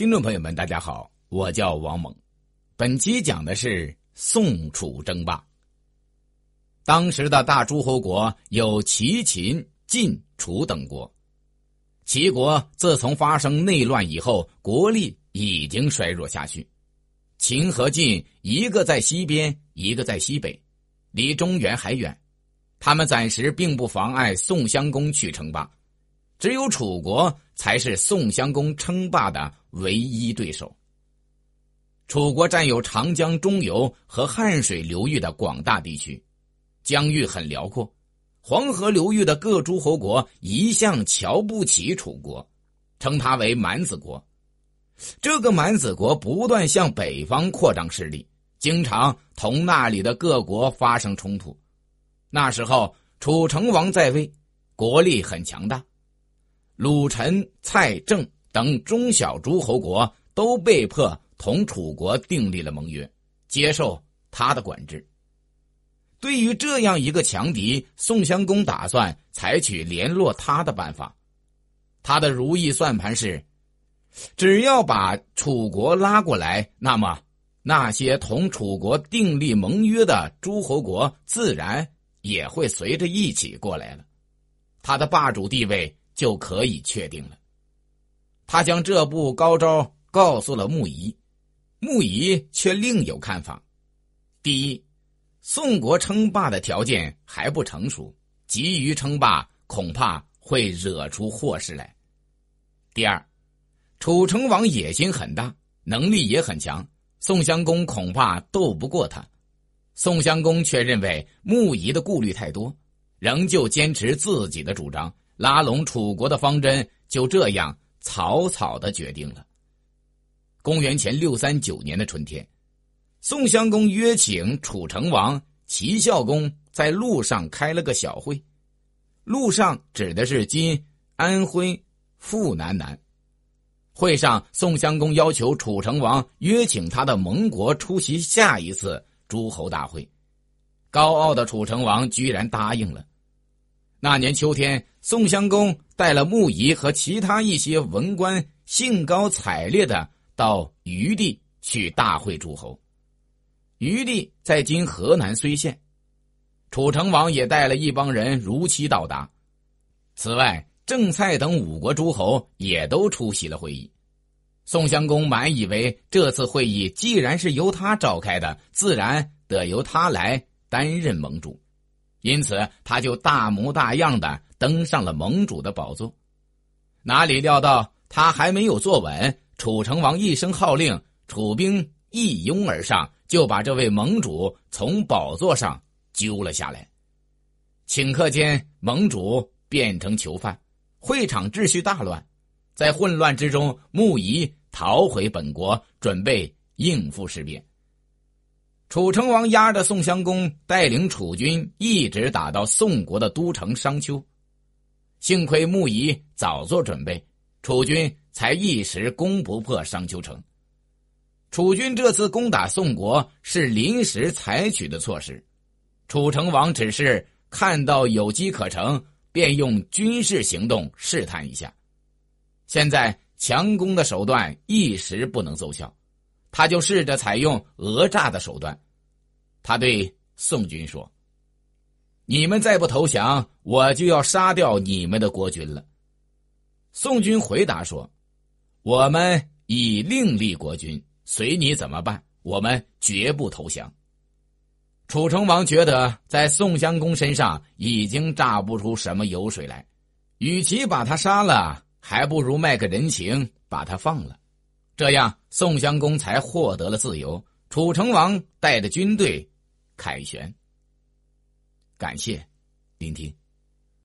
听众朋友们，大家好，我叫王猛。本期讲的是宋楚争霸。当时的大诸侯国有齐、秦、晋、楚等国。齐国自从发生内乱以后，国力已经衰弱下去。秦和晋一个在西边，一个在西北，离中原还远。他们暂时并不妨碍宋襄公去称霸。只有楚国才是宋襄公称霸的唯一对手。楚国占有长江中游和汉水流域的广大地区，疆域很辽阔。黄河流域的各诸侯国一向瞧不起楚国，称它为蛮子国。这个蛮子国不断向北方扩张势力，经常同那里的各国发生冲突。那时候，楚成王在位，国力很强大。鲁、陈、蔡、郑等中小诸侯国都被迫同楚国订立了盟约，接受他的管制。对于这样一个强敌，宋襄公打算采取联络他的办法。他的如意算盘是：只要把楚国拉过来，那么那些同楚国订立盟约的诸侯国自然也会随着一起过来了。他的霸主地位。就可以确定了。他将这部高招告诉了穆仪，穆仪却另有看法。第一，宋国称霸的条件还不成熟，急于称霸恐怕会惹出祸事来。第二，楚成王野心很大，能力也很强，宋襄公恐怕斗不过他。宋襄公却认为穆仪的顾虑太多，仍旧坚持自己的主张。拉拢楚国的方针就这样草草的决定了。公元前六三九年的春天，宋襄公约请楚成王齐孝公在路上开了个小会。路上指的是今安徽阜南南。会上，宋襄公要求楚成王约请他的盟国出席下一次诸侯大会。高傲的楚成王居然答应了。那年秋天，宋襄公带了穆仪和其他一些文官，兴高采烈的到余地去大会诸侯。余地在今河南睢县，楚成王也带了一帮人如期到达。此外，郑、蔡等五国诸侯也都出席了会议。宋襄公满以为这次会议既然是由他召开的，自然得由他来担任盟主。因此，他就大模大样的登上了盟主的宝座。哪里料到，他还没有坐稳，楚成王一声号令，楚兵一拥而上，就把这位盟主从宝座上揪了下来。顷刻间，盟主变成囚犯，会场秩序大乱。在混乱之中，穆仪逃回本国，准备应付事变。楚成王押着宋襄公，带领楚军一直打到宋国的都城商丘。幸亏穆仪早做准备，楚军才一时攻不破商丘城。楚军这次攻打宋国是临时采取的措施，楚成王只是看到有机可乘，便用军事行动试探一下。现在强攻的手段一时不能奏效。他就试着采用讹诈的手段，他对宋军说：“你们再不投降，我就要杀掉你们的国君了。”宋军回答说：“我们已另立国君，随你怎么办，我们绝不投降。”楚成王觉得在宋襄公身上已经榨不出什么油水来，与其把他杀了，还不如卖个人情把他放了。这样，宋襄公才获得了自由。楚成王带着军队凯旋。感谢聆听。